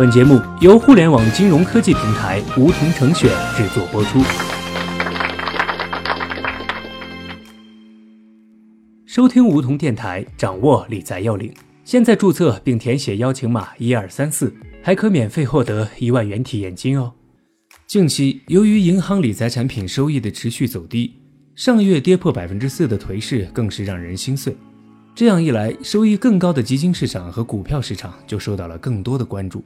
本节目由互联网金融科技平台梧桐城选制作播出。收听梧桐电台，掌握理财要领。现在注册并填写邀请码一二三四，还可免费获得一万元体验金哦。近期，由于银行理财产品收益的持续走低，上月跌破百分之四的颓势更是让人心碎。这样一来，收益更高的基金市场和股票市场就受到了更多的关注。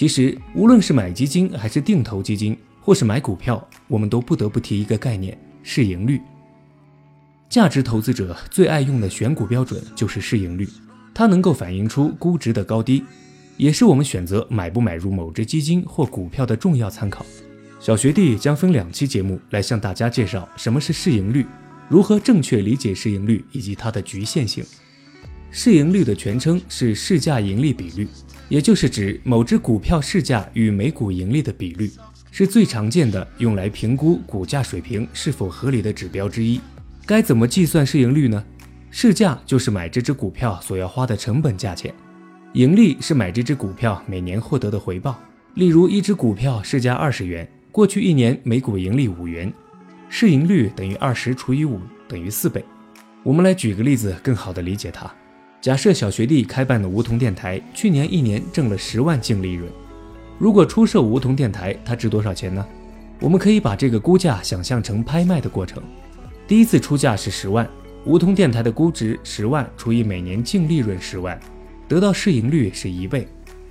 其实，无论是买基金还是定投基金，或是买股票，我们都不得不提一个概念——市盈率。价值投资者最爱用的选股标准就是市盈率，它能够反映出估值的高低，也是我们选择买不买入某只基金或股票的重要参考。小学弟将分两期节目来向大家介绍什么是市盈率。如何正确理解市盈率以及它的局限性？市盈率的全称是市价盈利比率，也就是指某只股票市价与每股盈利的比率，是最常见的用来评估股价水平是否合理的指标之一。该怎么计算市盈率呢？市价就是买这只股票所要花的成本价钱，盈利是买这只股票每年获得的回报。例如，一只股票市价二十元，过去一年每股盈利五元。市盈率等于二十除以五等于四倍。我们来举个例子，更好的理解它。假设小学弟开办的梧桐电台去年一年挣了十万净利润，如果出售梧桐电台，它值多少钱呢？我们可以把这个估价想象成拍卖的过程。第一次出价是十万，梧桐电台的估值十万除以每年净利润十万，得到市盈率是一倍。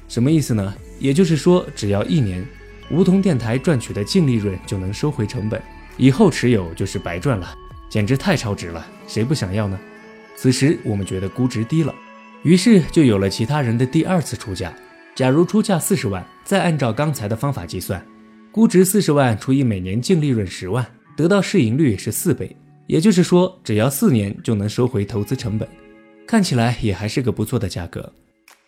什么意思呢？也就是说，只要一年，梧桐电台赚取的净利润就能收回成本。以后持有就是白赚了，简直太超值了，谁不想要呢？此时我们觉得估值低了，于是就有了其他人的第二次出价。假如出价四十万，再按照刚才的方法计算，估值四十万除以每年净利润十万，得到市盈率是四倍。也就是说，只要四年就能收回投资成本，看起来也还是个不错的价格。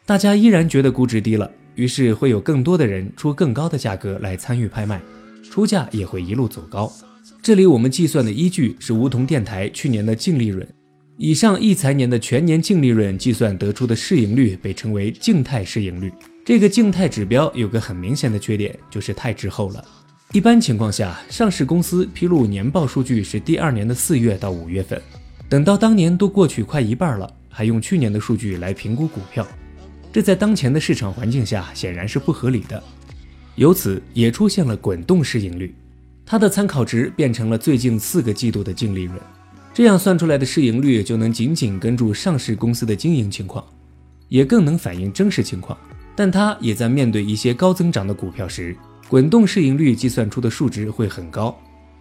大家依然觉得估值低了，于是会有更多的人出更高的价格来参与拍卖，出价也会一路走高。这里我们计算的依据是梧桐电台去年的净利润，以上一财年的全年净利润计算得出的市盈率被称为静态市盈率。这个静态指标有个很明显的缺点，就是太滞后了。一般情况下，上市公司披露年报数据是第二年的四月到五月份，等到当年都过去快一半了，还用去年的数据来评估股票，这在当前的市场环境下显然是不合理的。由此也出现了滚动市盈率。它的参考值变成了最近四个季度的净利润，这样算出来的市盈率就能紧紧跟住上市公司的经营情况，也更能反映真实情况。但它也在面对一些高增长的股票时，滚动市盈率计算出的数值会很高，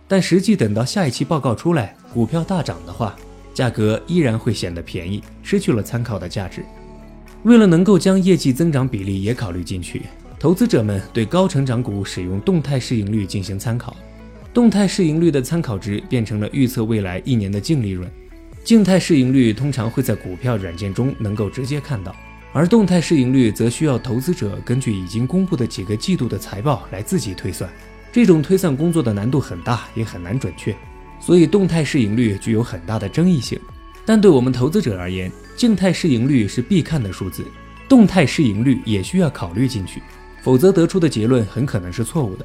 但实际等到下一期报告出来，股票大涨的话，价格依然会显得便宜，失去了参考的价值。为了能够将业绩增长比例也考虑进去，投资者们对高成长股使用动态市盈率进行参考。动态市盈率的参考值变成了预测未来一年的净利润，静态市盈率通常会在股票软件中能够直接看到，而动态市盈率则需要投资者根据已经公布的几个季度的财报来自己推算。这种推算工作的难度很大，也很难准确，所以动态市盈率具有很大的争议性。但对我们投资者而言，静态市盈率是必看的数字，动态市盈率也需要考虑进去，否则得出的结论很可能是错误的。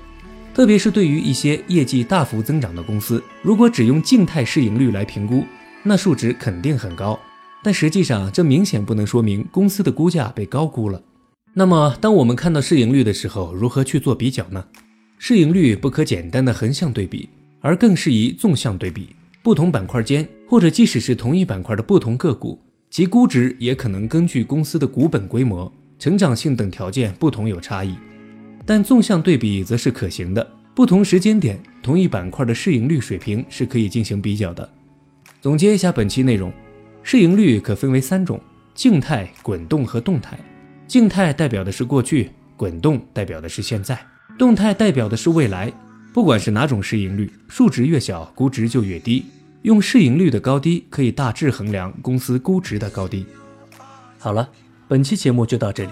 特别是对于一些业绩大幅增长的公司，如果只用静态市盈率来评估，那数值肯定很高。但实际上，这明显不能说明公司的估价被高估了。那么，当我们看到市盈率的时候，如何去做比较呢？市盈率不可简单的横向对比，而更适宜纵向对比。不同板块间，或者即使是同一板块的不同个股，其估值也可能根据公司的股本规模、成长性等条件不同有差异。但纵向对比则是可行的，不同时间点同一板块的市盈率水平是可以进行比较的。总结一下本期内容，市盈率可分为三种：静态、滚动和动态。静态代表的是过去，滚动代表的是现在，动态代表的是未来。不管是哪种市盈率，数值越小，估值就越低。用市盈率的高低可以大致衡量公司估值的高低。好了，本期节目就到这里。